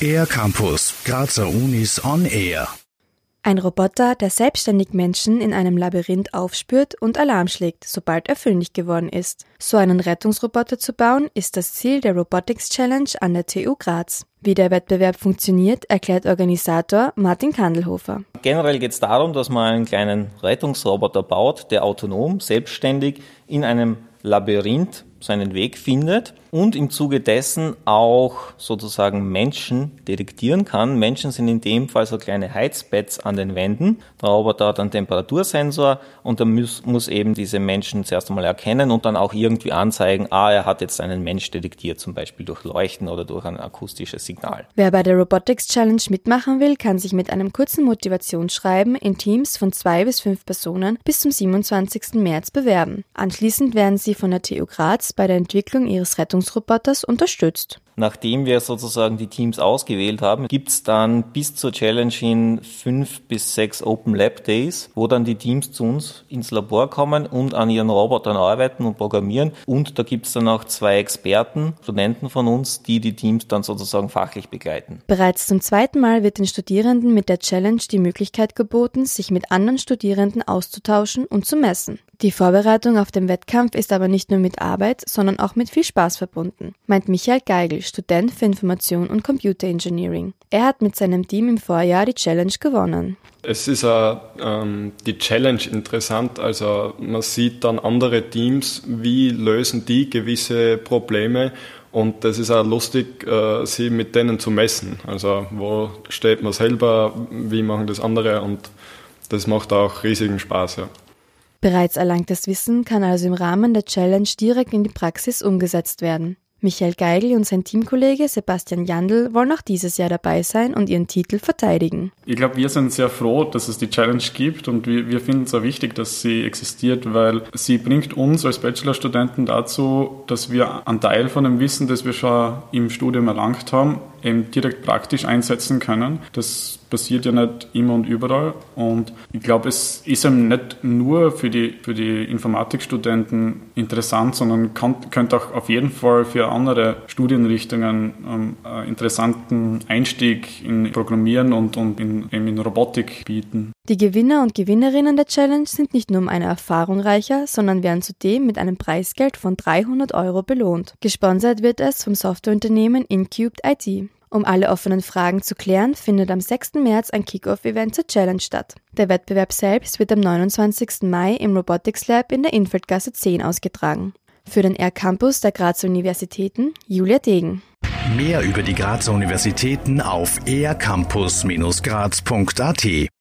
Air Campus, Grazer Unis on Air. Ein Roboter, der selbstständig Menschen in einem Labyrinth aufspürt und Alarm schlägt, sobald er fündig geworden ist. So einen Rettungsroboter zu bauen, ist das Ziel der Robotics Challenge an der TU Graz. Wie der Wettbewerb funktioniert, erklärt Organisator Martin Kandelhofer. Generell geht es darum, dass man einen kleinen Rettungsroboter baut, der autonom, selbstständig in einem Labyrinth seinen Weg findet und im Zuge dessen auch sozusagen Menschen detektieren kann. Menschen sind in dem Fall so kleine Heizpads an den Wänden. Der Roboter hat einen Temperatursensor und dann muss, muss eben diese Menschen zuerst einmal erkennen und dann auch irgendwie anzeigen, ah, er hat jetzt einen Mensch detektiert, zum Beispiel durch Leuchten oder durch ein akustisches Signal. Wer bei der Robotics Challenge mitmachen will, kann sich mit einem kurzen Motivationsschreiben in Teams von zwei bis fünf Personen bis zum 27. März bewerben. Anschließend werden sie von der TU Graz bei der Entwicklung ihres Rettungsroboters unterstützt. Nachdem wir sozusagen die Teams ausgewählt haben, gibt's dann bis zur Challenge hin fünf bis sechs Open Lab Days, wo dann die Teams zu uns ins Labor kommen und an ihren Robotern arbeiten und programmieren. Und da gibt's dann auch zwei Experten, Studenten von uns, die die Teams dann sozusagen fachlich begleiten. Bereits zum zweiten Mal wird den Studierenden mit der Challenge die Möglichkeit geboten, sich mit anderen Studierenden auszutauschen und zu messen. Die Vorbereitung auf den Wettkampf ist aber nicht nur mit Arbeit, sondern auch mit viel Spaß verbunden, meint Michael Geigel, Student für Information und Computer Engineering. Er hat mit seinem Team im Vorjahr die Challenge gewonnen. Es ist uh, ähm, die Challenge interessant, also man sieht dann andere Teams, wie lösen die gewisse Probleme und das ist auch lustig, äh, sie mit denen zu messen. Also wo steht man selber, wie machen das andere und das macht auch riesigen Spaß. Ja. Bereits erlangtes Wissen kann also im Rahmen der Challenge direkt in die Praxis umgesetzt werden. Michael Geigel und sein Teamkollege Sebastian Jandl wollen auch dieses Jahr dabei sein und ihren Titel verteidigen. Ich glaube, wir sind sehr froh, dass es die Challenge gibt und wir, wir finden es auch wichtig, dass sie existiert, weil sie bringt uns als Bachelorstudenten dazu, dass wir einen Teil von dem Wissen, das wir schon im Studium erlangt haben, eben direkt praktisch einsetzen können. Das passiert ja nicht immer und überall. Und ich glaube, es ist eben nicht nur für die, für die Informatikstudenten interessant, sondern kann, könnte auch auf jeden Fall für andere Studienrichtungen ähm, einen interessanten Einstieg in Programmieren und, und in, in Robotik bieten. Die Gewinner und Gewinnerinnen der Challenge sind nicht nur um eine Erfahrung reicher, sondern werden zudem mit einem Preisgeld von 300 Euro belohnt. Gesponsert wird es vom Softwareunternehmen Incubed IT. Um alle offenen Fragen zu klären, findet am 6. März ein Kickoff-Event zur Challenge statt. Der Wettbewerb selbst wird am 29. Mai im Robotics Lab in der Infeldgasse 10 ausgetragen. Für den R-Campus der Grazer Universitäten Julia Degen. Mehr über die Grazer Universitäten auf ercampus-graz.at